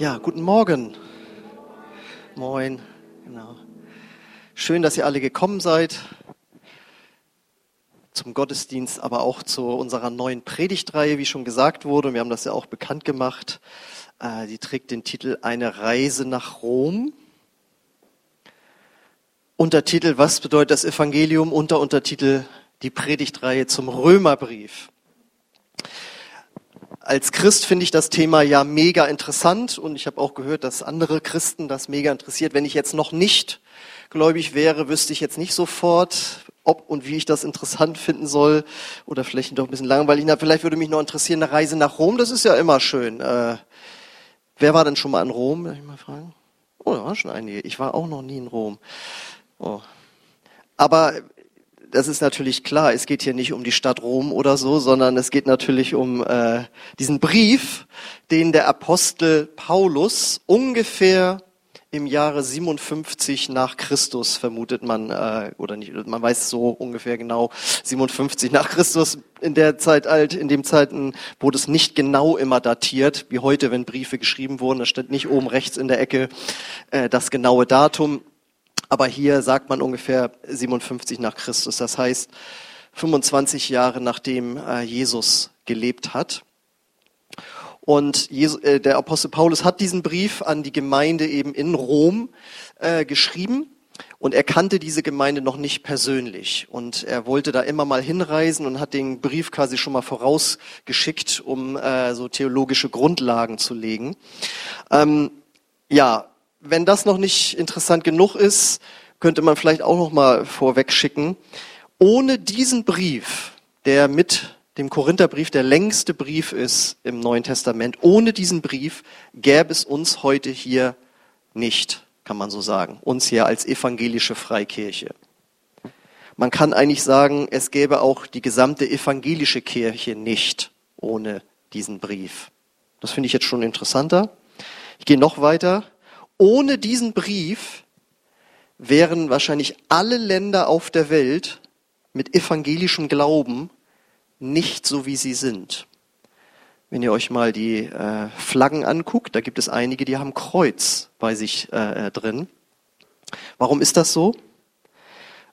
Ja, guten Morgen. Moin. Genau. Schön, dass ihr alle gekommen seid zum Gottesdienst, aber auch zu unserer neuen Predigtreihe, wie schon gesagt wurde. Wir haben das ja auch bekannt gemacht. Äh, die trägt den Titel Eine Reise nach Rom. Untertitel Was bedeutet das Evangelium? Unter Untertitel Die Predigtreihe zum Römerbrief als Christ finde ich das Thema ja mega interessant und ich habe auch gehört, dass andere Christen das mega interessiert. Wenn ich jetzt noch nicht gläubig wäre, wüsste ich jetzt nicht sofort, ob und wie ich das interessant finden soll oder vielleicht doch ein bisschen langweilig. Na, vielleicht würde mich noch interessieren, eine Reise nach Rom, das ist ja immer schön. Äh, wer war denn schon mal in Rom? Darf ich mal fragen? Oh, da waren schon einige. Ich war auch noch nie in Rom. Oh. Aber das ist natürlich klar, es geht hier nicht um die Stadt Rom oder so, sondern es geht natürlich um äh, diesen Brief, den der Apostel Paulus ungefähr im Jahre 57 nach Christus vermutet man äh, oder nicht man weiß so ungefähr genau 57 nach Christus in der Zeit alt in dem Zeiten wurde es nicht genau immer datiert wie heute wenn Briefe geschrieben wurden. Da steht nicht oben rechts in der Ecke äh, das genaue Datum aber hier sagt man ungefähr 57 nach Christus. Das heißt 25 Jahre nachdem äh, Jesus gelebt hat. Und äh, der Apostel Paulus hat diesen Brief an die Gemeinde eben in Rom äh, geschrieben. Und er kannte diese Gemeinde noch nicht persönlich. Und er wollte da immer mal hinreisen und hat den Brief quasi schon mal vorausgeschickt, um äh, so theologische Grundlagen zu legen. Ähm, ja, wenn das noch nicht interessant genug ist, könnte man vielleicht auch noch mal vorweg schicken. Ohne diesen Brief, der mit dem Korintherbrief der längste Brief ist im Neuen Testament, ohne diesen Brief gäbe es uns heute hier nicht, kann man so sagen, uns hier als evangelische Freikirche. Man kann eigentlich sagen, es gäbe auch die gesamte evangelische Kirche nicht ohne diesen Brief. Das finde ich jetzt schon interessanter. Ich gehe noch weiter. Ohne diesen Brief wären wahrscheinlich alle Länder auf der Welt mit evangelischem Glauben nicht so, wie sie sind. Wenn ihr euch mal die äh, Flaggen anguckt, da gibt es einige, die haben Kreuz bei sich äh, äh drin. Warum ist das so?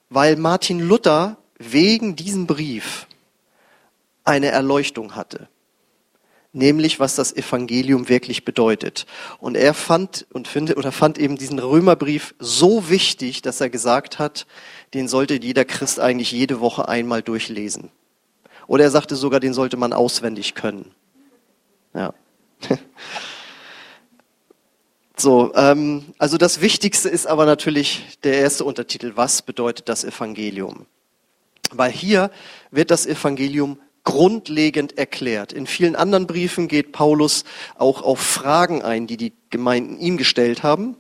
Weil Martin Luther wegen diesem Brief eine Erleuchtung hatte nämlich was das Evangelium wirklich bedeutet. Und er fand und findet oder fand eben diesen Römerbrief so wichtig, dass er gesagt hat, den sollte jeder Christ eigentlich jede Woche einmal durchlesen. Oder er sagte sogar, den sollte man auswendig können. Ja. So, ähm, also das Wichtigste ist aber natürlich der erste Untertitel. Was bedeutet das Evangelium? Weil hier wird das Evangelium grundlegend erklärt. In vielen anderen Briefen geht Paulus auch auf Fragen ein, die die Gemeinden ihm gestellt haben.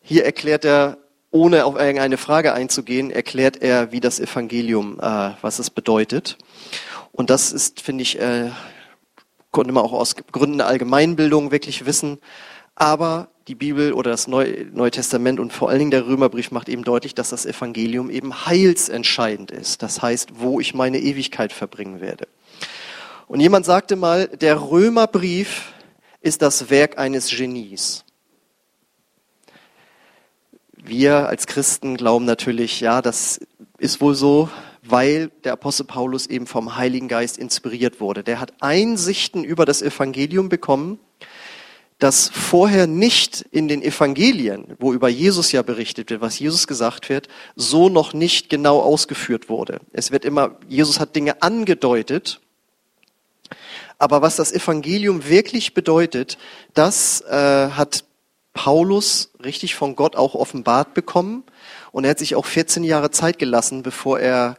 Hier erklärt er, ohne auf irgendeine Frage einzugehen, erklärt er, wie das Evangelium, äh, was es bedeutet. Und das ist, finde ich, äh, konnte man auch aus Gründen der Allgemeinbildung wirklich wissen. Aber die Bibel oder das Neue Testament und vor allen Dingen der Römerbrief macht eben deutlich, dass das Evangelium eben heilsentscheidend ist. Das heißt, wo ich meine Ewigkeit verbringen werde. Und jemand sagte mal, der Römerbrief ist das Werk eines Genies. Wir als Christen glauben natürlich, ja, das ist wohl so, weil der Apostel Paulus eben vom Heiligen Geist inspiriert wurde. Der hat Einsichten über das Evangelium bekommen, das vorher nicht in den Evangelien, wo über Jesus ja berichtet wird, was Jesus gesagt wird, so noch nicht genau ausgeführt wurde. Es wird immer, Jesus hat Dinge angedeutet, aber was das Evangelium wirklich bedeutet, das äh, hat Paulus richtig von Gott auch offenbart bekommen. Und er hat sich auch 14 Jahre Zeit gelassen, bevor er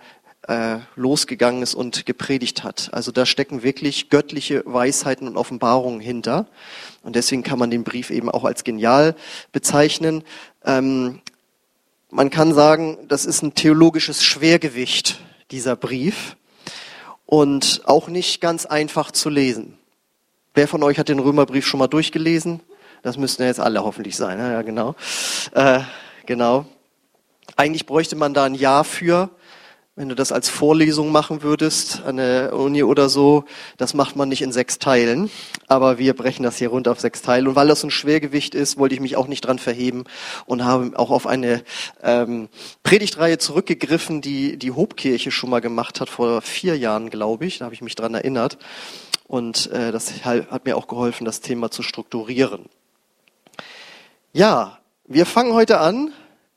äh, losgegangen ist und gepredigt hat. Also da stecken wirklich göttliche Weisheiten und Offenbarungen hinter. Und deswegen kann man den Brief eben auch als genial bezeichnen. Ähm, man kann sagen, das ist ein theologisches Schwergewicht, dieser Brief. Und auch nicht ganz einfach zu lesen. Wer von euch hat den Römerbrief schon mal durchgelesen? Das müssten ja jetzt alle hoffentlich sein. Ja, genau. Äh, genau. Eigentlich bräuchte man da ein Jahr für wenn du das als Vorlesung machen würdest an der Uni oder so, das macht man nicht in sechs Teilen. Aber wir brechen das hier runter auf sechs Teile. Und weil das ein Schwergewicht ist, wollte ich mich auch nicht dran verheben und habe auch auf eine ähm, Predigtreihe zurückgegriffen, die die Hobkirche schon mal gemacht hat vor vier Jahren, glaube ich. Da habe ich mich dran erinnert. Und äh, das hat mir auch geholfen, das Thema zu strukturieren. Ja, wir fangen heute an.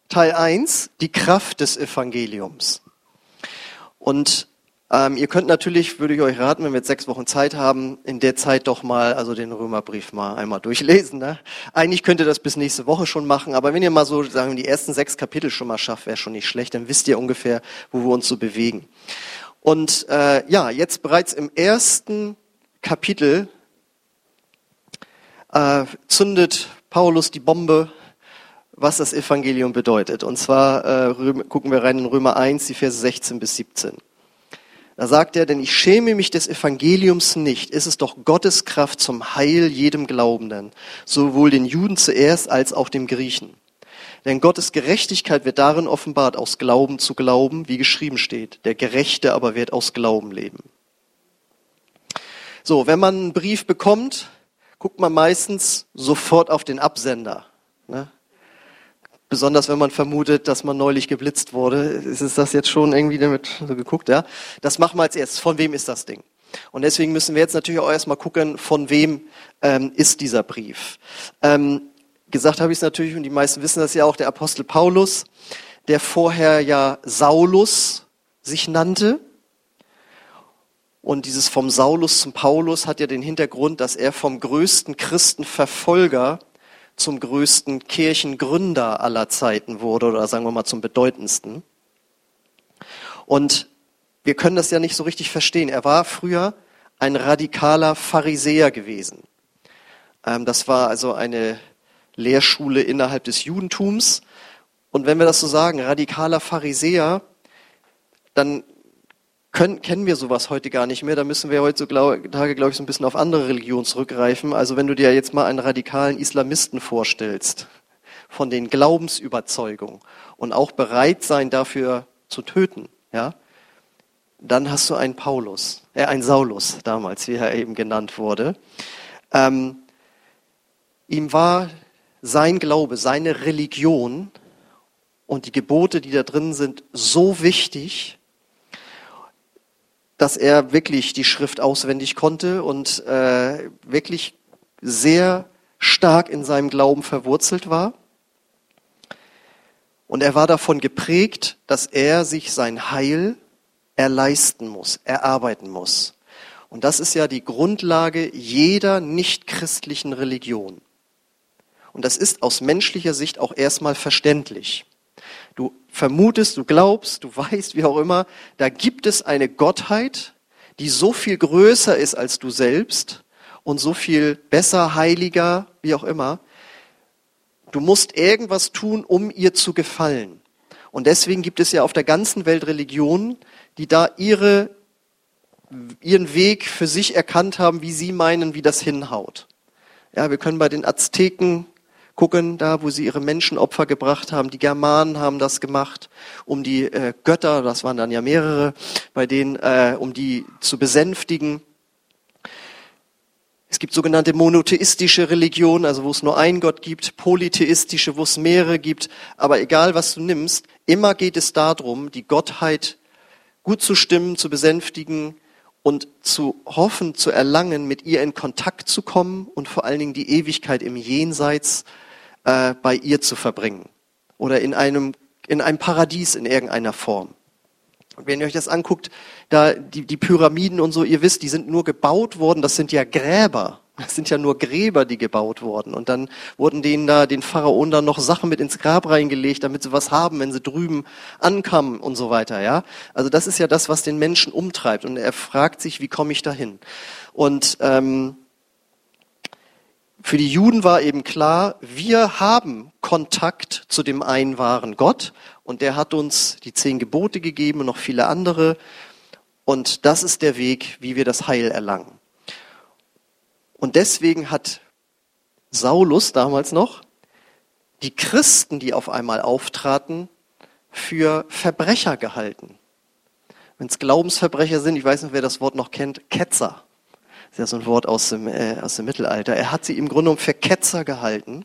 Teil 1, die Kraft des Evangeliums. Und ähm, ihr könnt natürlich, würde ich euch raten, wenn wir jetzt sechs Wochen Zeit haben, in der Zeit doch mal, also den Römerbrief mal einmal durchlesen. Ne? Eigentlich könnt ihr das bis nächste Woche schon machen, aber wenn ihr mal so sagen die ersten sechs Kapitel schon mal schafft, wäre schon nicht schlecht. Dann wisst ihr ungefähr, wo wir uns so bewegen. Und äh, ja, jetzt bereits im ersten Kapitel äh, zündet Paulus die Bombe was das Evangelium bedeutet. Und zwar äh, gucken wir rein in Römer 1, die Verse 16 bis 17. Da sagt er, denn ich schäme mich des Evangeliums nicht. Ist es doch Gottes Kraft zum Heil jedem Glaubenden, sowohl den Juden zuerst als auch dem Griechen. Denn Gottes Gerechtigkeit wird darin offenbart, aus Glauben zu Glauben, wie geschrieben steht. Der Gerechte aber wird aus Glauben leben. So, wenn man einen Brief bekommt, guckt man meistens sofort auf den Absender. Ne? Besonders wenn man vermutet, dass man neulich geblitzt wurde. Ist das jetzt schon irgendwie damit so geguckt, ja? Das machen wir als erstes. Von wem ist das Ding? Und deswegen müssen wir jetzt natürlich auch erstmal gucken, von wem ähm, ist dieser Brief. Ähm, gesagt habe ich es natürlich, und die meisten wissen das ja auch, der Apostel Paulus, der vorher ja Saulus sich nannte. Und dieses vom Saulus zum Paulus hat ja den Hintergrund, dass er vom größten Christenverfolger zum größten Kirchengründer aller Zeiten wurde oder sagen wir mal zum bedeutendsten. Und wir können das ja nicht so richtig verstehen. Er war früher ein radikaler Pharisäer gewesen. Ähm, das war also eine Lehrschule innerhalb des Judentums. Und wenn wir das so sagen, radikaler Pharisäer, dann können, kennen wir sowas heute gar nicht mehr. Da müssen wir heutzutage, glaube ich, so ein bisschen auf andere Religionen zurückgreifen. Also wenn du dir jetzt mal einen radikalen Islamisten vorstellst, von den Glaubensüberzeugungen und auch bereit sein dafür zu töten, ja, dann hast du einen Paulus, äh, einen Saulus damals, wie er eben genannt wurde. Ähm, ihm war sein Glaube, seine Religion und die Gebote, die da drin sind, so wichtig, dass er wirklich die Schrift auswendig konnte und äh, wirklich sehr stark in seinem Glauben verwurzelt war. Und er war davon geprägt, dass er sich sein Heil erleisten muss, erarbeiten muss. Und das ist ja die Grundlage jeder nichtchristlichen Religion. Und das ist aus menschlicher Sicht auch erstmal verständlich. Du vermutest, du glaubst, du weißt, wie auch immer, da gibt es eine Gottheit, die so viel größer ist als du selbst und so viel besser, heiliger, wie auch immer. Du musst irgendwas tun, um ihr zu gefallen. Und deswegen gibt es ja auf der ganzen Welt Religionen, die da ihre, ihren Weg für sich erkannt haben, wie sie meinen, wie das hinhaut. Ja, wir können bei den Azteken gucken, da wo sie ihre Menschenopfer gebracht haben. Die Germanen haben das gemacht, um die äh, Götter, das waren dann ja mehrere, bei denen, äh, um die zu besänftigen. Es gibt sogenannte monotheistische Religionen, also wo es nur einen Gott gibt, polytheistische, wo es mehrere gibt. Aber egal, was du nimmst, immer geht es darum, die Gottheit gut zu stimmen, zu besänftigen und zu hoffen, zu erlangen, mit ihr in Kontakt zu kommen und vor allen Dingen die Ewigkeit im Jenseits äh, bei ihr zu verbringen oder in einem, in einem Paradies in irgendeiner Form. Und wenn ihr euch das anguckt, da die, die Pyramiden und so, ihr wisst, die sind nur gebaut worden, das sind ja Gräber. Das sind ja nur Gräber, die gebaut wurden. Und dann wurden denen da, den Pharaonen da noch Sachen mit ins Grab reingelegt, damit sie was haben, wenn sie drüben ankamen und so weiter, ja. Also das ist ja das, was den Menschen umtreibt. Und er fragt sich, wie komme ich dahin? Und ähm, für die Juden war eben klar, wir haben Kontakt zu dem einen wahren Gott und der hat uns die zehn Gebote gegeben und noch viele andere. Und das ist der Weg, wie wir das Heil erlangen. Und deswegen hat Saulus damals noch die Christen, die auf einmal auftraten, für Verbrecher gehalten. Wenn es Glaubensverbrecher sind, ich weiß nicht, wer das Wort noch kennt, Ketzer. Das ist ja so ein Wort aus dem, äh, aus dem Mittelalter. Er hat sie im Grunde genommen für Ketzer gehalten,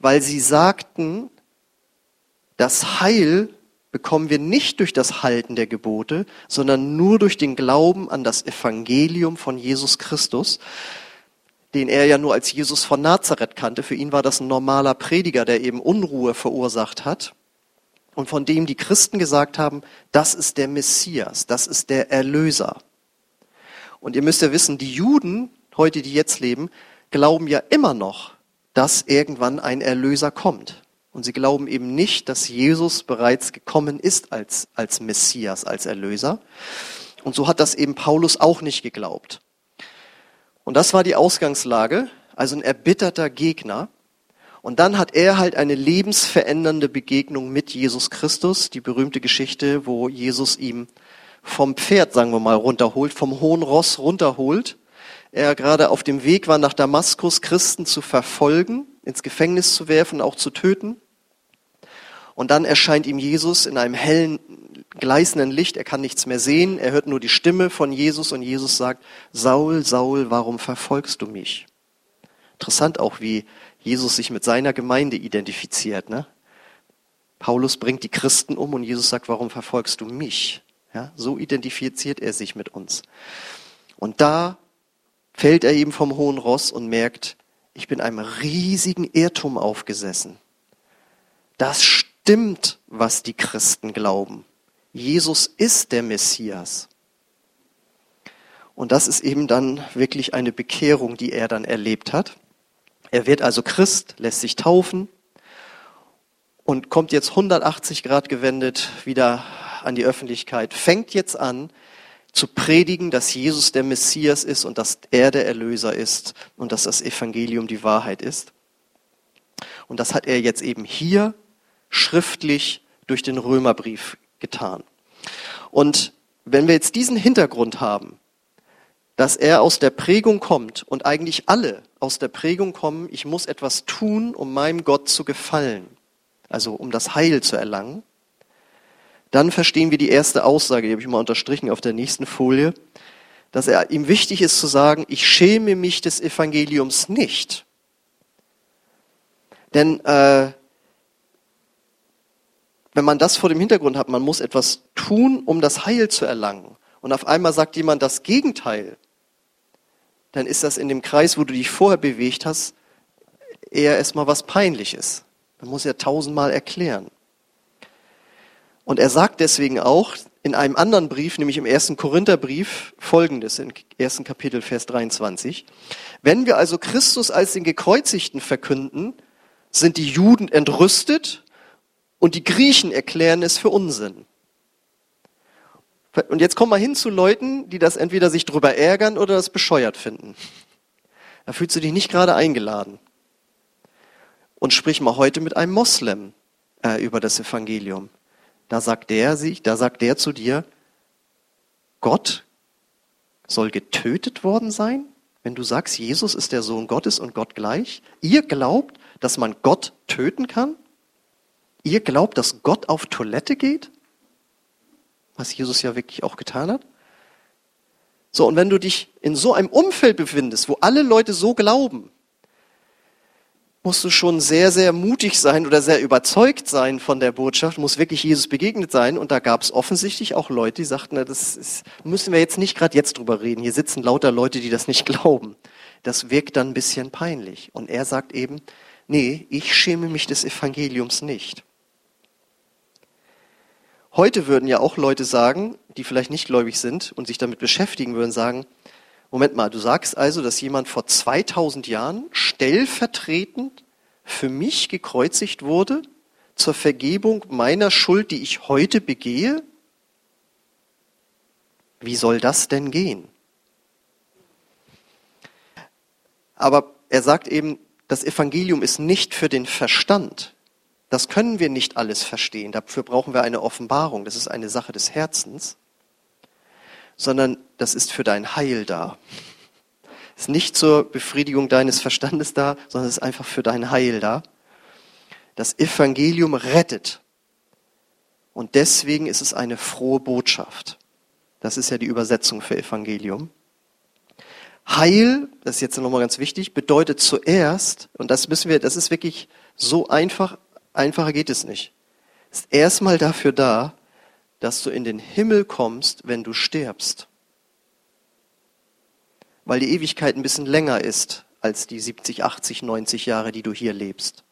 weil sie sagten, das Heil bekommen wir nicht durch das Halten der Gebote, sondern nur durch den Glauben an das Evangelium von Jesus Christus, den er ja nur als Jesus von Nazareth kannte. Für ihn war das ein normaler Prediger, der eben Unruhe verursacht hat und von dem die Christen gesagt haben, das ist der Messias, das ist der Erlöser. Und ihr müsst ja wissen, die Juden, heute die jetzt leben, glauben ja immer noch, dass irgendwann ein Erlöser kommt. Und sie glauben eben nicht, dass Jesus bereits gekommen ist als, als Messias, als Erlöser. Und so hat das eben Paulus auch nicht geglaubt. Und das war die Ausgangslage, also ein erbitterter Gegner. Und dann hat er halt eine lebensverändernde Begegnung mit Jesus Christus, die berühmte Geschichte, wo Jesus ihm vom Pferd, sagen wir mal, runterholt, vom hohen Ross runterholt. Er gerade auf dem Weg war nach Damaskus, Christen zu verfolgen, ins Gefängnis zu werfen, auch zu töten. Und dann erscheint ihm Jesus in einem hellen, gleißenden Licht. Er kann nichts mehr sehen. Er hört nur die Stimme von Jesus und Jesus sagt, Saul, Saul, warum verfolgst du mich? Interessant auch, wie Jesus sich mit seiner Gemeinde identifiziert. Ne? Paulus bringt die Christen um und Jesus sagt, warum verfolgst du mich? Ja, so identifiziert er sich mit uns. Und da fällt er eben vom hohen Ross und merkt, ich bin einem riesigen Irrtum aufgesessen. Das stimmt, was die Christen glauben. Jesus ist der Messias. Und das ist eben dann wirklich eine Bekehrung, die er dann erlebt hat. Er wird also Christ, lässt sich taufen und kommt jetzt 180 Grad gewendet wieder an die Öffentlichkeit, fängt jetzt an zu predigen, dass Jesus der Messias ist und dass er der Erlöser ist und dass das Evangelium die Wahrheit ist. Und das hat er jetzt eben hier schriftlich durch den Römerbrief getan. Und wenn wir jetzt diesen Hintergrund haben, dass er aus der Prägung kommt und eigentlich alle aus der Prägung kommen, ich muss etwas tun, um meinem Gott zu gefallen, also um das Heil zu erlangen, dann verstehen wir die erste Aussage, die habe ich mal unterstrichen auf der nächsten Folie, dass er ihm wichtig ist zu sagen, ich schäme mich des Evangeliums nicht. Denn äh, wenn man das vor dem Hintergrund hat, man muss etwas tun, um das Heil zu erlangen, und auf einmal sagt jemand das Gegenteil, dann ist das in dem Kreis, wo du dich vorher bewegt hast, eher erstmal was Peinliches. Man muss ja tausendmal erklären. Und er sagt deswegen auch in einem anderen Brief, nämlich im ersten Korintherbrief, folgendes, im ersten Kapitel, Vers 23. Wenn wir also Christus als den Gekreuzigten verkünden, sind die Juden entrüstet und die Griechen erklären es für Unsinn. Und jetzt komm mal hin zu Leuten, die das entweder sich drüber ärgern oder das bescheuert finden. Da fühlst du dich nicht gerade eingeladen. Und sprich mal heute mit einem Moslem äh, über das Evangelium. Da sagt der sich, da sagt der zu dir, Gott soll getötet worden sein? Wenn du sagst, Jesus ist der Sohn Gottes und Gott gleich, ihr glaubt, dass man Gott töten kann? Ihr glaubt, dass Gott auf Toilette geht? was Jesus ja wirklich auch getan hat. So, und wenn du dich in so einem Umfeld befindest, wo alle Leute so glauben, musst du schon sehr, sehr mutig sein oder sehr überzeugt sein von der Botschaft, muss wirklich Jesus begegnet sein. Und da gab es offensichtlich auch Leute, die sagten, na, das ist, müssen wir jetzt nicht gerade jetzt drüber reden. Hier sitzen lauter Leute, die das nicht glauben. Das wirkt dann ein bisschen peinlich. Und er sagt eben, nee, ich schäme mich des Evangeliums nicht. Heute würden ja auch Leute sagen, die vielleicht nicht gläubig sind und sich damit beschäftigen würden, sagen, Moment mal, du sagst also, dass jemand vor 2000 Jahren stellvertretend für mich gekreuzigt wurde zur Vergebung meiner Schuld, die ich heute begehe? Wie soll das denn gehen? Aber er sagt eben, das Evangelium ist nicht für den Verstand, das können wir nicht alles verstehen. Dafür brauchen wir eine Offenbarung. Das ist eine Sache des Herzens. Sondern das ist für dein Heil da. Ist nicht zur Befriedigung deines Verstandes da, sondern es ist einfach für dein Heil da. Das Evangelium rettet. Und deswegen ist es eine frohe Botschaft. Das ist ja die Übersetzung für Evangelium. Heil, das ist jetzt nochmal ganz wichtig, bedeutet zuerst, und das müssen wir, das ist wirklich so einfach, einfacher geht es nicht, ist erstmal dafür da, dass du in den Himmel kommst, wenn du stirbst. Weil die Ewigkeit ein bisschen länger ist als die 70, 80, 90 Jahre, die du hier lebst.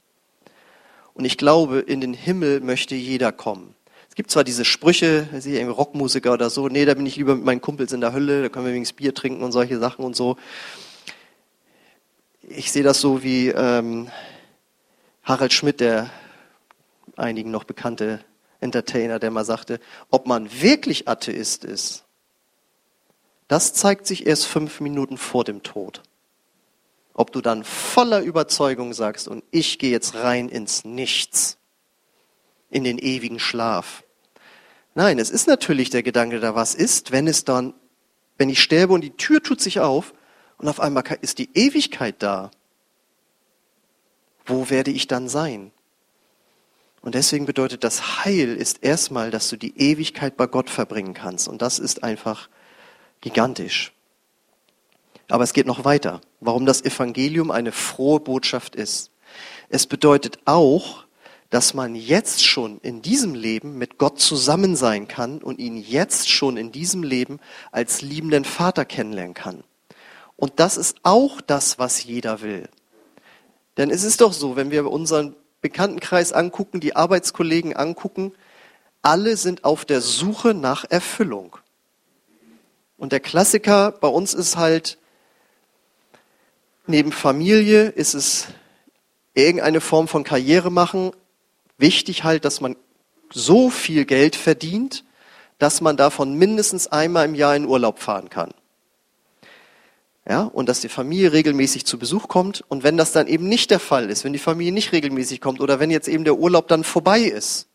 Und ich glaube, in den Himmel möchte jeder kommen. Es gibt zwar diese Sprüche, sehe irgendwie Rockmusiker oder so, nee, da bin ich lieber mit meinen Kumpels in der Hölle, da können wir wenigstens Bier trinken und solche Sachen und so. Ich sehe das so wie ähm, Harald Schmidt, der einigen noch bekannte Entertainer, der mal sagte, ob man wirklich Atheist ist, das zeigt sich erst fünf Minuten vor dem Tod. Ob du dann voller Überzeugung sagst, und ich gehe jetzt rein ins Nichts in den ewigen Schlaf. Nein, es ist natürlich der Gedanke da, was ist, wenn es dann, wenn ich sterbe und die Tür tut sich auf und auf einmal ist die Ewigkeit da. Wo werde ich dann sein? Und deswegen bedeutet das Heil ist erstmal, dass du die Ewigkeit bei Gott verbringen kannst. Und das ist einfach gigantisch. Aber es geht noch weiter. Warum das Evangelium eine frohe Botschaft ist. Es bedeutet auch, dass man jetzt schon in diesem Leben mit Gott zusammen sein kann und ihn jetzt schon in diesem Leben als liebenden Vater kennenlernen kann. Und das ist auch das, was jeder will. Denn es ist doch so, wenn wir unseren Bekanntenkreis angucken, die Arbeitskollegen angucken, alle sind auf der Suche nach Erfüllung. Und der Klassiker bei uns ist halt, neben Familie ist es irgendeine Form von Karriere machen, wichtig halt, dass man so viel Geld verdient, dass man davon mindestens einmal im Jahr in Urlaub fahren kann. Ja, und dass die Familie regelmäßig zu Besuch kommt. Und wenn das dann eben nicht der Fall ist, wenn die Familie nicht regelmäßig kommt oder wenn jetzt eben der Urlaub dann vorbei ist,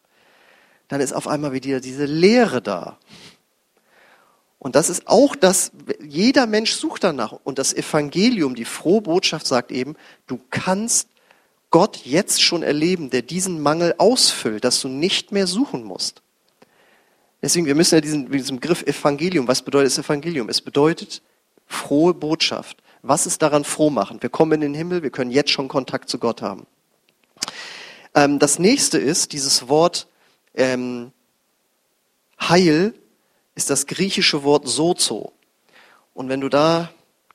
dann ist auf einmal wieder diese Leere da. Und das ist auch das, jeder Mensch sucht danach. Und das Evangelium, die frohe Botschaft sagt eben, du kannst Gott jetzt schon erleben, der diesen Mangel ausfüllt, dass du nicht mehr suchen musst. Deswegen, wir müssen ja diesen, diesen Begriff Evangelium, was bedeutet das Evangelium? Es bedeutet frohe Botschaft. Was ist daran froh machen? Wir kommen in den Himmel, wir können jetzt schon Kontakt zu Gott haben. Ähm, das nächste ist dieses Wort ähm, Heil ist das griechische Wort sozo. Und wenn du da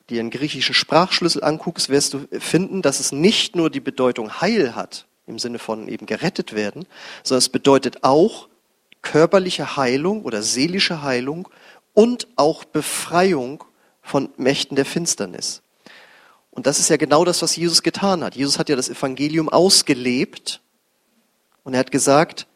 dir einen griechischen Sprachschlüssel anguckst, wirst du finden, dass es nicht nur die Bedeutung Heil hat, im Sinne von eben gerettet werden, sondern es bedeutet auch körperliche Heilung oder seelische Heilung und auch Befreiung von Mächten der Finsternis. Und das ist ja genau das, was Jesus getan hat. Jesus hat ja das Evangelium ausgelebt und er hat gesagt,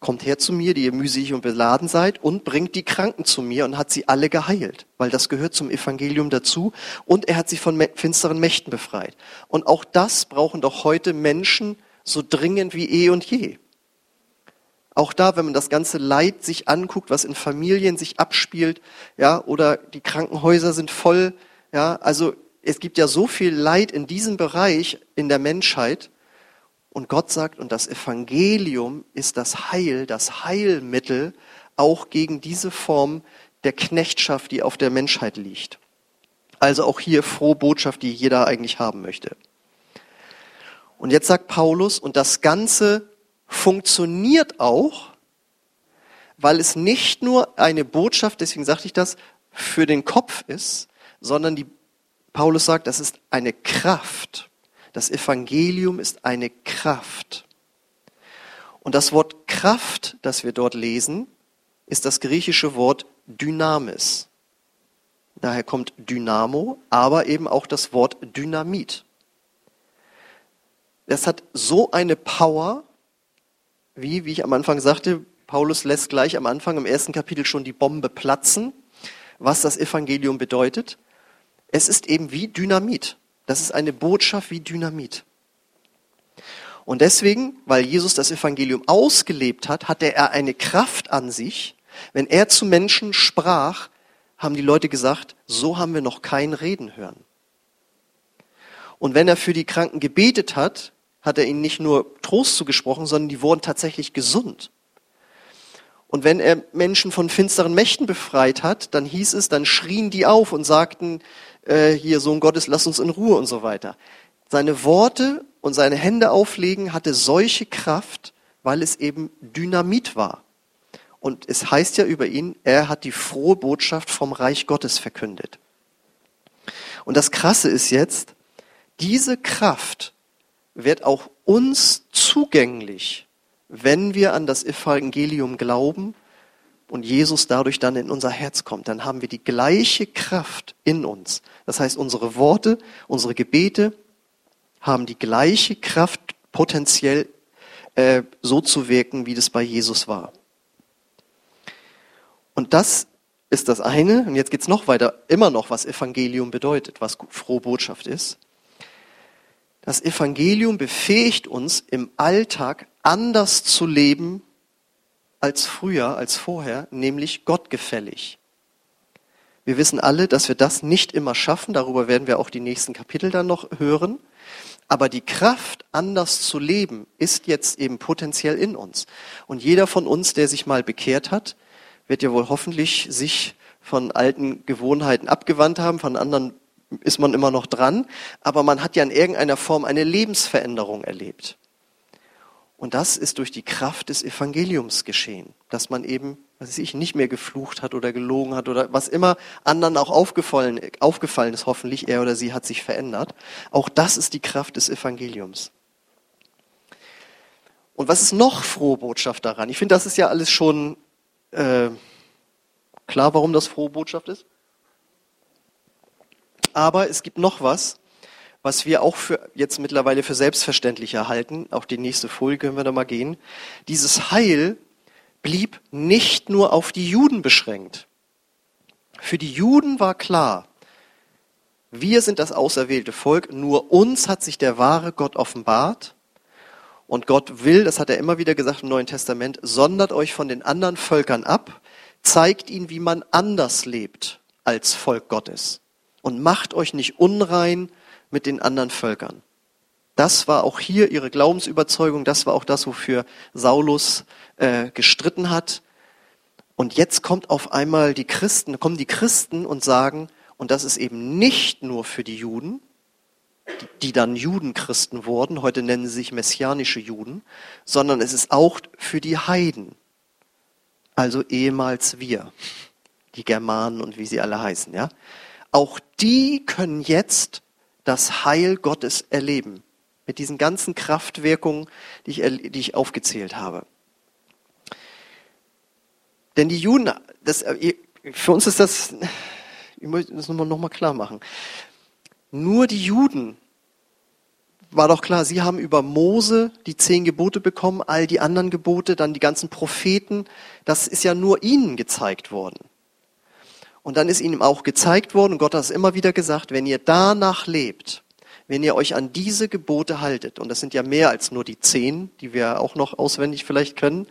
kommt her zu mir, die ihr mühselig und beladen seid, und bringt die Kranken zu mir und hat sie alle geheilt, weil das gehört zum Evangelium dazu. Und er hat sie von finsteren Mächten befreit. Und auch das brauchen doch heute Menschen so dringend wie eh und je. Auch da, wenn man das ganze Leid sich anguckt, was in Familien sich abspielt, ja, oder die Krankenhäuser sind voll, ja, also es gibt ja so viel Leid in diesem Bereich in der Menschheit, und Gott sagt, und das Evangelium ist das Heil, das Heilmittel auch gegen diese Form der Knechtschaft, die auf der Menschheit liegt. Also auch hier frohe Botschaft, die jeder eigentlich haben möchte. Und jetzt sagt Paulus, und das Ganze funktioniert auch, weil es nicht nur eine Botschaft, deswegen sagte ich das, für den Kopf ist, sondern die, Paulus sagt, das ist eine Kraft. Das Evangelium ist eine Kraft. Und das Wort Kraft, das wir dort lesen, ist das griechische Wort Dynamis. Daher kommt Dynamo, aber eben auch das Wort Dynamit. Das hat so eine Power, wie, wie ich am Anfang sagte, Paulus lässt gleich am Anfang im ersten Kapitel schon die Bombe platzen, was das Evangelium bedeutet. Es ist eben wie Dynamit. Das ist eine Botschaft wie Dynamit. Und deswegen, weil Jesus das Evangelium ausgelebt hat, hatte er eine Kraft an sich. Wenn er zu Menschen sprach, haben die Leute gesagt, so haben wir noch kein Reden hören. Und wenn er für die Kranken gebetet hat, hat er ihnen nicht nur Trost zugesprochen, sondern die wurden tatsächlich gesund. Und wenn er Menschen von finsteren Mächten befreit hat, dann hieß es, dann schrien die auf und sagten, äh, hier Sohn Gottes, lass uns in Ruhe und so weiter. Seine Worte und seine Hände auflegen hatte solche Kraft, weil es eben Dynamit war. Und es heißt ja über ihn, er hat die frohe Botschaft vom Reich Gottes verkündet. Und das Krasse ist jetzt, diese Kraft wird auch uns zugänglich, wenn wir an das Evangelium glauben und Jesus dadurch dann in unser Herz kommt. Dann haben wir die gleiche Kraft in uns. Das heißt, unsere Worte, unsere Gebete haben die gleiche Kraft, potenziell äh, so zu wirken, wie das bei Jesus war. Und das ist das eine. Und jetzt geht's noch weiter. Immer noch, was Evangelium bedeutet, was frohe Botschaft ist. Das Evangelium befähigt uns im Alltag anders zu leben als früher, als vorher, nämlich gottgefällig. Wir wissen alle, dass wir das nicht immer schaffen. Darüber werden wir auch die nächsten Kapitel dann noch hören. Aber die Kraft, anders zu leben, ist jetzt eben potenziell in uns. Und jeder von uns, der sich mal bekehrt hat, wird ja wohl hoffentlich sich von alten Gewohnheiten abgewandt haben, von anderen ist man immer noch dran, aber man hat ja in irgendeiner Form eine Lebensveränderung erlebt. Und das ist durch die Kraft des Evangeliums geschehen, dass man eben, was weiß ich, nicht mehr geflucht hat oder gelogen hat oder was immer anderen auch aufgefallen, aufgefallen ist, hoffentlich er oder sie hat sich verändert. Auch das ist die Kraft des Evangeliums. Und was ist noch frohe Botschaft daran? Ich finde, das ist ja alles schon äh, klar, warum das frohe Botschaft ist. Aber es gibt noch was, was wir auch für jetzt mittlerweile für selbstverständlich erhalten. Auch die nächste Folie können wir da mal gehen. Dieses Heil blieb nicht nur auf die Juden beschränkt. Für die Juden war klar, wir sind das auserwählte Volk, nur uns hat sich der wahre Gott offenbart. Und Gott will, das hat er immer wieder gesagt im Neuen Testament, sondert euch von den anderen Völkern ab, zeigt ihnen, wie man anders lebt als Volk Gottes und macht euch nicht unrein mit den anderen Völkern. Das war auch hier ihre Glaubensüberzeugung, das war auch das, wofür Saulus äh, gestritten hat. Und jetzt kommt auf einmal die Christen, kommen die Christen und sagen, und das ist eben nicht nur für die Juden, die, die dann Judenchristen wurden, heute nennen sie sich messianische Juden, sondern es ist auch für die Heiden, also ehemals wir, die Germanen und wie sie alle heißen, ja auch die können jetzt das Heil Gottes erleben. Mit diesen ganzen Kraftwirkungen, die ich, die ich aufgezählt habe. Denn die Juden, das, für uns ist das, ich möchte das nochmal noch mal klar machen. Nur die Juden, war doch klar, sie haben über Mose die zehn Gebote bekommen, all die anderen Gebote, dann die ganzen Propheten, das ist ja nur ihnen gezeigt worden. Und dann ist ihnen auch gezeigt worden, und Gott hat es immer wieder gesagt, wenn ihr danach lebt, wenn ihr euch an diese Gebote haltet, und das sind ja mehr als nur die zehn, die wir auch noch auswendig vielleicht können,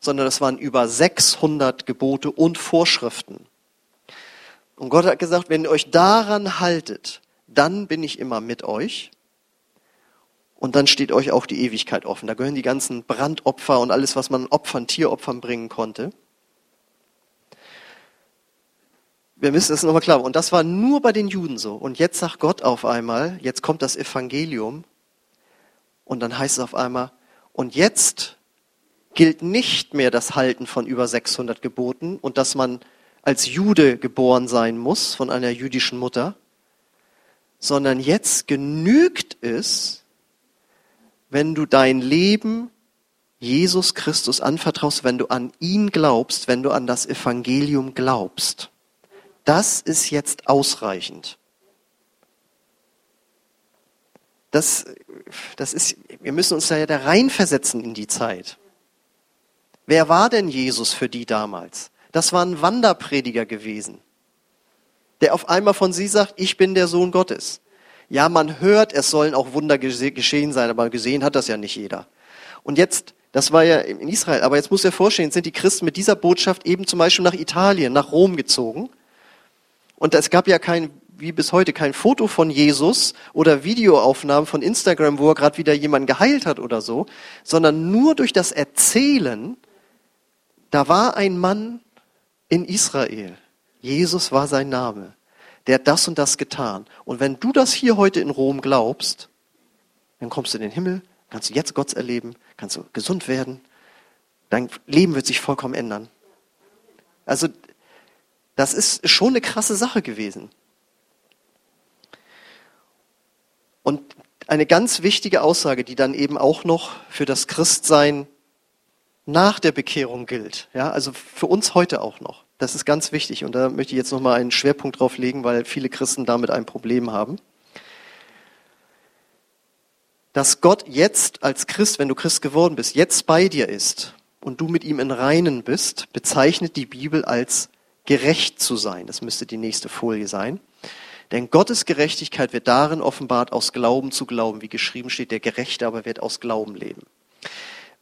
sondern das waren über 600 Gebote und Vorschriften. Und Gott hat gesagt, wenn ihr euch daran haltet, dann bin ich immer mit euch. Und dann steht euch auch die Ewigkeit offen. Da gehören die ganzen Brandopfer und alles, was man Opfern, Tieropfern bringen konnte. Wir müssen das nochmal klar Und das war nur bei den Juden so. Und jetzt sagt Gott auf einmal, jetzt kommt das Evangelium. Und dann heißt es auf einmal, und jetzt gilt nicht mehr das Halten von über 600 Geboten und dass man als Jude geboren sein muss von einer jüdischen Mutter, sondern jetzt genügt es, wenn du dein Leben Jesus Christus anvertraust, wenn du an ihn glaubst, wenn du an das Evangelium glaubst das ist jetzt ausreichend. Das, das ist, wir müssen uns da ja da reinversetzen in die Zeit. Wer war denn Jesus für die damals? Das war ein Wanderprediger gewesen, der auf einmal von sie sagt, ich bin der Sohn Gottes. Ja, man hört, es sollen auch Wunder geschehen sein, aber gesehen hat das ja nicht jeder. Und jetzt, das war ja in Israel, aber jetzt muss er vorstellen, sind die Christen mit dieser Botschaft eben zum Beispiel nach Italien, nach Rom gezogen und es gab ja kein, wie bis heute, kein Foto von Jesus oder Videoaufnahmen von Instagram, wo er gerade wieder jemanden geheilt hat oder so, sondern nur durch das Erzählen Da war ein Mann in Israel. Jesus war sein Name. Der hat das und das getan. Und wenn du das hier heute in Rom glaubst, dann kommst du in den Himmel, kannst du jetzt Gott erleben, kannst du gesund werden. Dein Leben wird sich vollkommen ändern. Also, das ist schon eine krasse Sache gewesen. Und eine ganz wichtige Aussage, die dann eben auch noch für das Christsein nach der Bekehrung gilt. Ja, also für uns heute auch noch. Das ist ganz wichtig. Und da möchte ich jetzt nochmal einen Schwerpunkt drauf legen, weil viele Christen damit ein Problem haben. Dass Gott jetzt als Christ, wenn du Christ geworden bist, jetzt bei dir ist und du mit ihm in Reinen bist, bezeichnet die Bibel als gerecht zu sein. Das müsste die nächste Folie sein. Denn Gottes Gerechtigkeit wird darin offenbart, aus Glauben zu glauben, wie geschrieben steht, der Gerechte aber wird aus Glauben leben.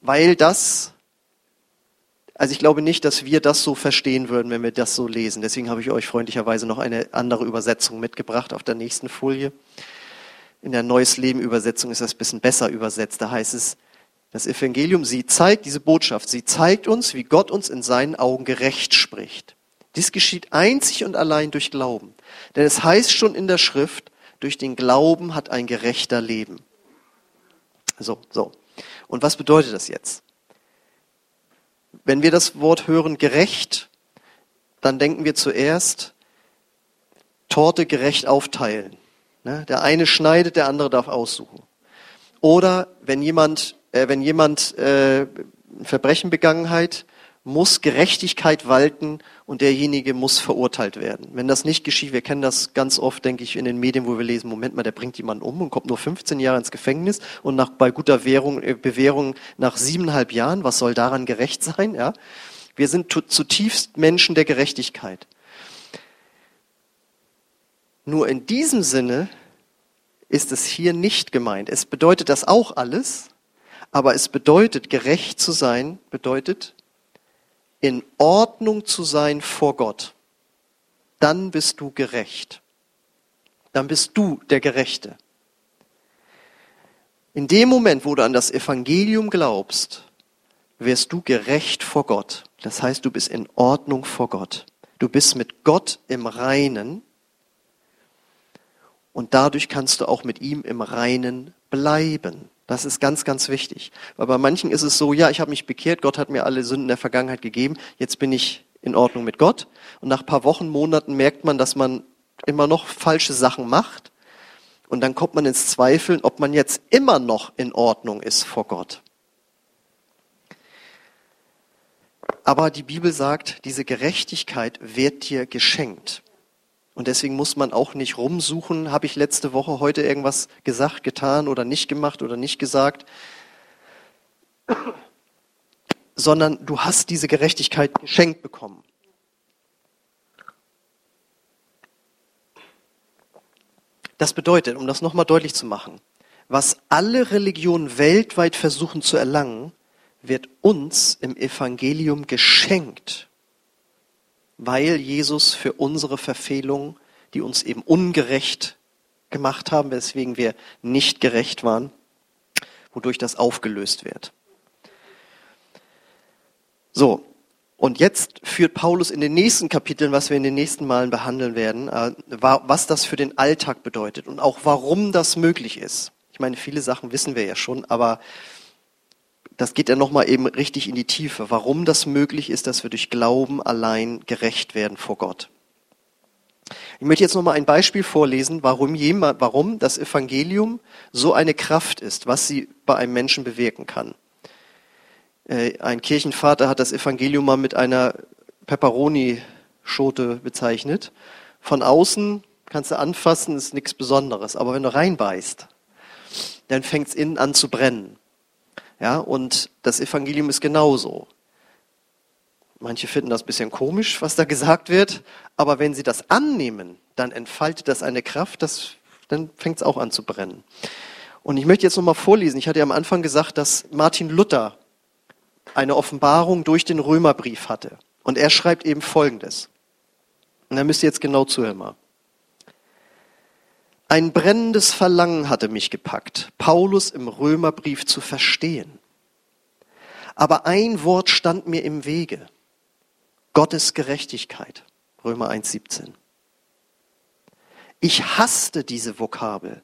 Weil das, also ich glaube nicht, dass wir das so verstehen würden, wenn wir das so lesen. Deswegen habe ich euch freundlicherweise noch eine andere Übersetzung mitgebracht auf der nächsten Folie. In der Neues Leben Übersetzung ist das ein bisschen besser übersetzt. Da heißt es, das Evangelium, sie zeigt diese Botschaft, sie zeigt uns, wie Gott uns in seinen Augen gerecht spricht. Dies geschieht einzig und allein durch Glauben. Denn es heißt schon in der Schrift, durch den Glauben hat ein Gerechter Leben. So, so. Und was bedeutet das jetzt? Wenn wir das Wort hören gerecht, dann denken wir zuerst Torte gerecht aufteilen. Ne? Der eine schneidet, der andere darf aussuchen. Oder wenn jemand, äh, wenn jemand äh, Verbrechen begangen hat, muss Gerechtigkeit walten und derjenige muss verurteilt werden. Wenn das nicht geschieht, wir kennen das ganz oft, denke ich, in den Medien, wo wir lesen, Moment mal, der bringt jemanden um und kommt nur 15 Jahre ins Gefängnis und nach, bei guter Währung, äh, Bewährung nach siebeneinhalb Jahren, was soll daran gerecht sein? Ja? Wir sind zutiefst Menschen der Gerechtigkeit. Nur in diesem Sinne ist es hier nicht gemeint. Es bedeutet das auch alles, aber es bedeutet, gerecht zu sein, bedeutet, in Ordnung zu sein vor Gott, dann bist du gerecht. Dann bist du der Gerechte. In dem Moment, wo du an das Evangelium glaubst, wirst du gerecht vor Gott. Das heißt, du bist in Ordnung vor Gott. Du bist mit Gott im Reinen und dadurch kannst du auch mit ihm im Reinen bleiben. Das ist ganz, ganz wichtig. Weil bei manchen ist es so, ja, ich habe mich bekehrt, Gott hat mir alle Sünden der Vergangenheit gegeben, jetzt bin ich in Ordnung mit Gott. Und nach ein paar Wochen, Monaten merkt man, dass man immer noch falsche Sachen macht. Und dann kommt man ins Zweifeln, ob man jetzt immer noch in Ordnung ist vor Gott. Aber die Bibel sagt, diese Gerechtigkeit wird dir geschenkt. Und deswegen muss man auch nicht rumsuchen, habe ich letzte Woche heute irgendwas gesagt, getan oder nicht gemacht oder nicht gesagt, sondern du hast diese Gerechtigkeit geschenkt bekommen. Das bedeutet, um das nochmal deutlich zu machen, was alle Religionen weltweit versuchen zu erlangen, wird uns im Evangelium geschenkt weil Jesus für unsere Verfehlungen, die uns eben ungerecht gemacht haben, weswegen wir nicht gerecht waren, wodurch das aufgelöst wird. So, und jetzt führt Paulus in den nächsten Kapiteln, was wir in den nächsten Malen behandeln werden, äh, was das für den Alltag bedeutet und auch warum das möglich ist. Ich meine, viele Sachen wissen wir ja schon, aber das geht ja nochmal eben richtig in die Tiefe, warum das möglich ist, dass wir durch Glauben allein gerecht werden vor Gott. Ich möchte jetzt nochmal ein Beispiel vorlesen, warum, jemand, warum das Evangelium so eine Kraft ist, was sie bei einem Menschen bewirken kann. Äh, ein Kirchenvater hat das Evangelium mal mit einer Peperoni-Schote bezeichnet. Von außen kannst du anfassen, ist nichts Besonderes, aber wenn du reinbeißt, dann fängt es innen an zu brennen. Ja, und das Evangelium ist genauso. Manche finden das ein bisschen komisch, was da gesagt wird, aber wenn sie das annehmen, dann entfaltet das eine Kraft, das, dann fängt es auch an zu brennen. Und ich möchte jetzt nochmal vorlesen. Ich hatte ja am Anfang gesagt, dass Martin Luther eine Offenbarung durch den Römerbrief hatte. Und er schreibt eben Folgendes. Und da müsst ihr jetzt genau zuhören mal. Ein brennendes Verlangen hatte mich gepackt, Paulus im Römerbrief zu verstehen. Aber ein Wort stand mir im Wege. Gottes Gerechtigkeit. Römer 1,17. Ich hasste diese Vokabel,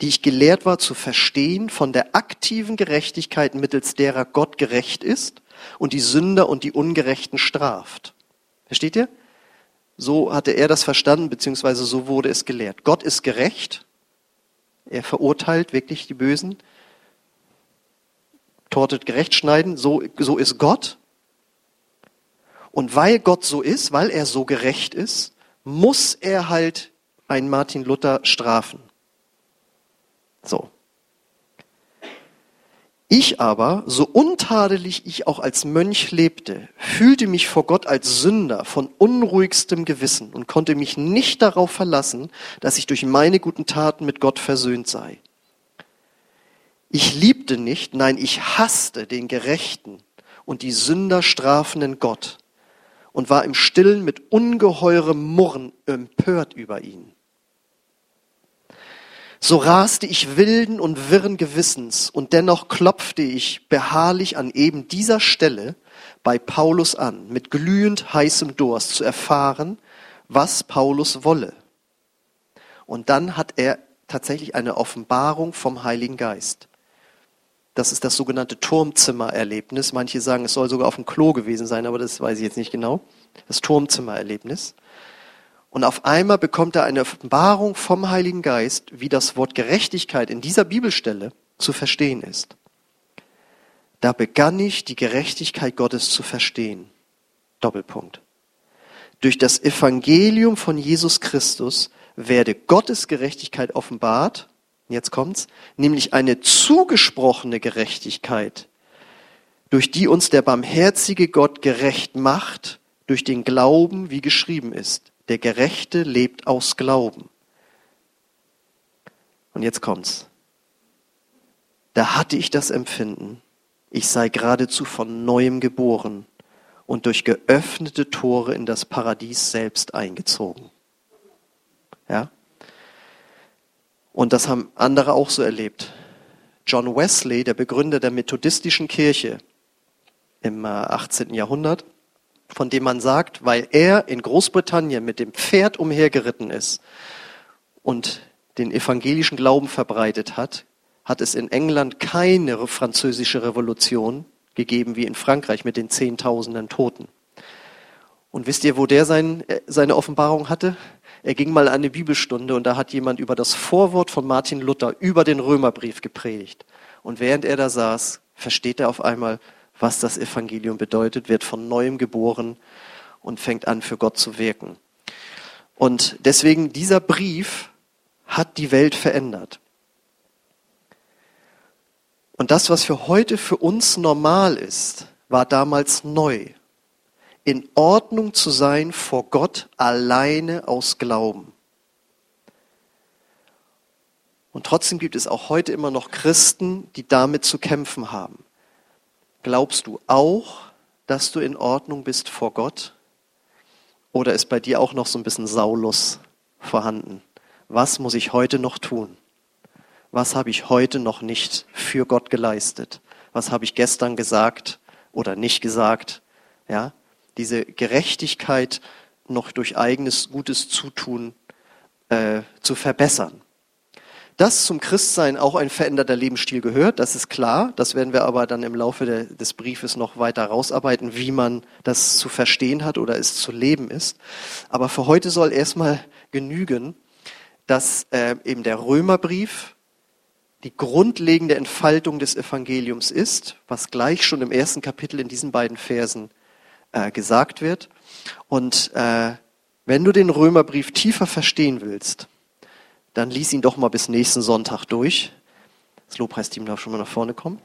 die ich gelehrt war zu verstehen von der aktiven Gerechtigkeit, mittels derer Gott gerecht ist und die Sünder und die Ungerechten straft. Versteht ihr? So hatte er das verstanden, beziehungsweise so wurde es gelehrt. Gott ist gerecht. Er verurteilt wirklich die Bösen. Tortet gerecht schneiden. So, so ist Gott. Und weil Gott so ist, weil er so gerecht ist, muss er halt einen Martin Luther strafen. So. Ich aber, so untadelig ich auch als Mönch lebte, fühlte mich vor Gott als Sünder von unruhigstem Gewissen und konnte mich nicht darauf verlassen, dass ich durch meine guten Taten mit Gott versöhnt sei. Ich liebte nicht, nein, ich hasste den Gerechten und die Sünder strafenden Gott und war im Stillen mit ungeheurem Murren empört über ihn. So raste ich wilden und wirren Gewissens und dennoch klopfte ich beharrlich an eben dieser Stelle bei Paulus an, mit glühend heißem Durst zu erfahren, was Paulus wolle. Und dann hat er tatsächlich eine Offenbarung vom Heiligen Geist. Das ist das sogenannte Turmzimmererlebnis. Manche sagen, es soll sogar auf dem Klo gewesen sein, aber das weiß ich jetzt nicht genau. Das Turmzimmererlebnis. Und auf einmal bekommt er eine Offenbarung vom Heiligen Geist, wie das Wort Gerechtigkeit in dieser Bibelstelle zu verstehen ist. Da begann ich, die Gerechtigkeit Gottes zu verstehen. Doppelpunkt. Durch das Evangelium von Jesus Christus werde Gottes Gerechtigkeit offenbart. Jetzt kommt's. Nämlich eine zugesprochene Gerechtigkeit, durch die uns der barmherzige Gott gerecht macht, durch den Glauben, wie geschrieben ist. Der Gerechte lebt aus Glauben. Und jetzt kommt's. Da hatte ich das Empfinden, ich sei geradezu von neuem geboren und durch geöffnete Tore in das Paradies selbst eingezogen. Ja? Und das haben andere auch so erlebt. John Wesley, der Begründer der methodistischen Kirche im 18. Äh, Jahrhundert, von dem man sagt, weil er in Großbritannien mit dem Pferd umhergeritten ist und den evangelischen Glauben verbreitet hat, hat es in England keine französische Revolution gegeben wie in Frankreich mit den Zehntausenden Toten. Und wisst ihr, wo der sein, äh, seine Offenbarung hatte? Er ging mal an eine Bibelstunde und da hat jemand über das Vorwort von Martin Luther über den Römerbrief gepredigt. Und während er da saß, versteht er auf einmal, was das Evangelium bedeutet, wird von neuem geboren und fängt an, für Gott zu wirken. Und deswegen, dieser Brief hat die Welt verändert. Und das, was für heute für uns normal ist, war damals neu. In Ordnung zu sein vor Gott alleine aus Glauben. Und trotzdem gibt es auch heute immer noch Christen, die damit zu kämpfen haben. Glaubst du auch, dass du in Ordnung bist vor Gott? Oder ist bei dir auch noch so ein bisschen Saulus vorhanden? Was muss ich heute noch tun? Was habe ich heute noch nicht für Gott geleistet? Was habe ich gestern gesagt oder nicht gesagt? Ja, diese Gerechtigkeit noch durch eigenes gutes Zutun äh, zu verbessern. Dass zum Christsein auch ein veränderter Lebensstil gehört, das ist klar. Das werden wir aber dann im Laufe de, des Briefes noch weiter rausarbeiten, wie man das zu verstehen hat oder es zu leben ist. Aber für heute soll erstmal genügen, dass äh, eben der Römerbrief die grundlegende Entfaltung des Evangeliums ist, was gleich schon im ersten Kapitel in diesen beiden Versen äh, gesagt wird. Und äh, wenn du den Römerbrief tiefer verstehen willst, dann lies ihn doch mal bis nächsten Sonntag durch. Das Lobpreisteam darf schon mal nach vorne kommen.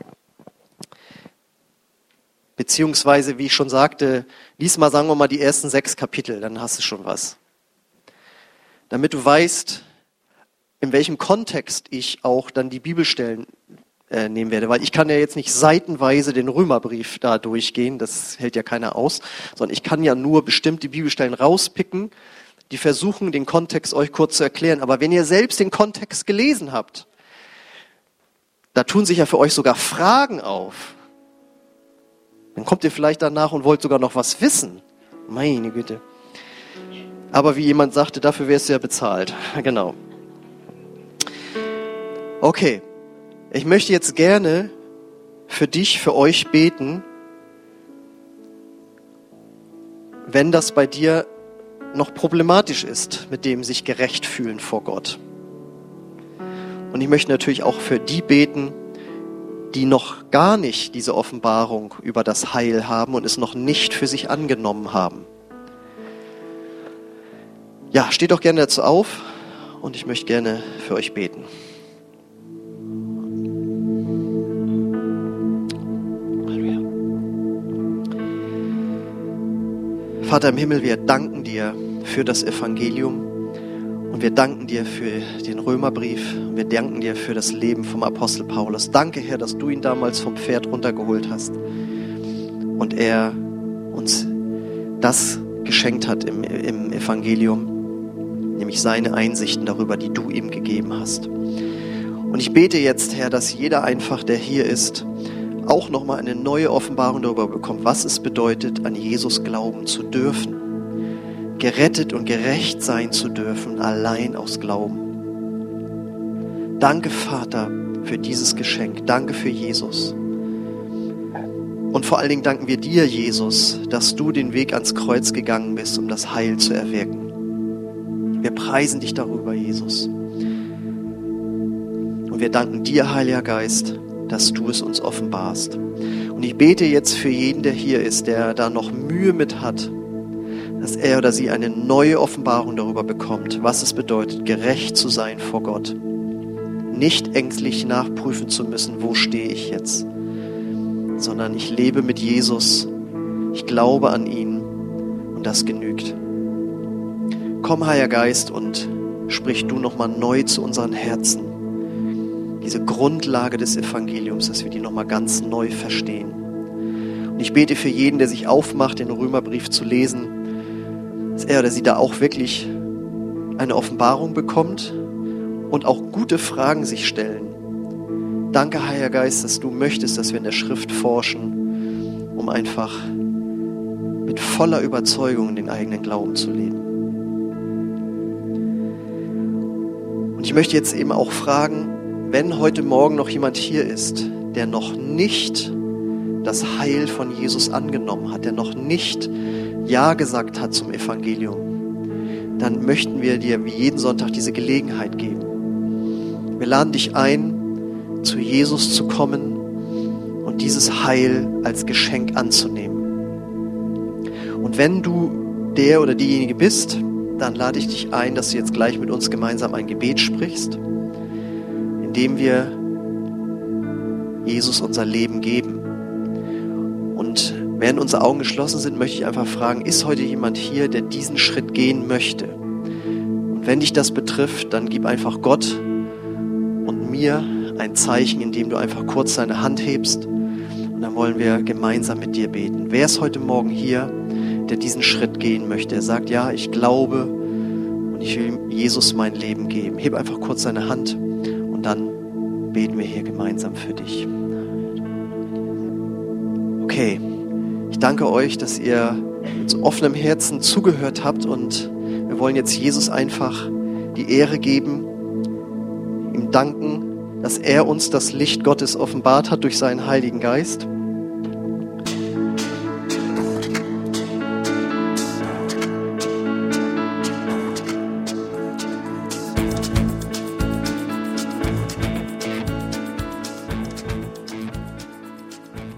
Beziehungsweise, wie ich schon sagte, lies mal, sagen wir mal, die ersten sechs Kapitel, dann hast du schon was. Damit du weißt, in welchem Kontext ich auch dann die Bibelstellen äh, nehmen werde. Weil ich kann ja jetzt nicht seitenweise den Römerbrief da durchgehen, das hält ja keiner aus, sondern ich kann ja nur bestimmte Bibelstellen rauspicken, die versuchen, den Kontext euch kurz zu erklären. Aber wenn ihr selbst den Kontext gelesen habt, da tun sich ja für euch sogar Fragen auf. Dann kommt ihr vielleicht danach und wollt sogar noch was wissen. Meine Güte. Aber wie jemand sagte, dafür wärst du ja bezahlt. Genau. Okay. Ich möchte jetzt gerne für dich, für euch beten, wenn das bei dir noch problematisch ist, mit dem sich gerecht fühlen vor Gott. Und ich möchte natürlich auch für die beten, die noch gar nicht diese Offenbarung über das Heil haben und es noch nicht für sich angenommen haben. Ja, steht doch gerne dazu auf und ich möchte gerne für euch beten. Vater im Himmel, wir danken dir für das Evangelium und wir danken dir für den Römerbrief. Wir danken dir für das Leben vom Apostel Paulus. Danke, Herr, dass du ihn damals vom Pferd runtergeholt hast und er uns das geschenkt hat im, im Evangelium, nämlich seine Einsichten darüber, die du ihm gegeben hast. Und ich bete jetzt, Herr, dass jeder einfach, der hier ist, auch nochmal eine neue Offenbarung darüber bekommt, was es bedeutet, an Jesus glauben zu dürfen. Gerettet und gerecht sein zu dürfen, allein aus Glauben. Danke, Vater, für dieses Geschenk. Danke für Jesus. Und vor allen Dingen danken wir dir, Jesus, dass du den Weg ans Kreuz gegangen bist, um das Heil zu erwirken. Wir preisen dich darüber, Jesus. Und wir danken dir, Heiliger Geist, dass du es uns offenbarst. Und ich bete jetzt für jeden, der hier ist, der da noch Mühe mit hat, dass er oder sie eine neue Offenbarung darüber bekommt, was es bedeutet, gerecht zu sein vor Gott. Nicht ängstlich nachprüfen zu müssen, wo stehe ich jetzt, sondern ich lebe mit Jesus, ich glaube an ihn und das genügt. Komm, Heiliger Geist, und sprich du nochmal neu zu unseren Herzen diese Grundlage des Evangeliums, dass wir die nochmal ganz neu verstehen. Und ich bete für jeden, der sich aufmacht, den Römerbrief zu lesen, dass er oder sie da auch wirklich eine Offenbarung bekommt und auch gute Fragen sich stellen. Danke, Heiliger Geist, dass du möchtest, dass wir in der Schrift forschen, um einfach mit voller Überzeugung den eigenen Glauben zu leben. Und ich möchte jetzt eben auch fragen, wenn heute Morgen noch jemand hier ist, der noch nicht das Heil von Jesus angenommen hat, der noch nicht Ja gesagt hat zum Evangelium, dann möchten wir dir wie jeden Sonntag diese Gelegenheit geben. Wir laden dich ein, zu Jesus zu kommen und dieses Heil als Geschenk anzunehmen. Und wenn du der oder diejenige bist, dann lade ich dich ein, dass du jetzt gleich mit uns gemeinsam ein Gebet sprichst indem wir Jesus unser Leben geben. Und während unsere Augen geschlossen sind, möchte ich einfach fragen, ist heute jemand hier, der diesen Schritt gehen möchte? Und wenn dich das betrifft, dann gib einfach Gott und mir ein Zeichen, indem du einfach kurz deine Hand hebst. Und dann wollen wir gemeinsam mit dir beten. Wer ist heute Morgen hier, der diesen Schritt gehen möchte? Er sagt, ja, ich glaube und ich will Jesus mein Leben geben. Heb einfach kurz deine Hand beten wir hier gemeinsam für dich. Okay, ich danke euch, dass ihr mit offenem Herzen zugehört habt und wir wollen jetzt Jesus einfach die Ehre geben, ihm danken, dass er uns das Licht Gottes offenbart hat durch seinen Heiligen Geist.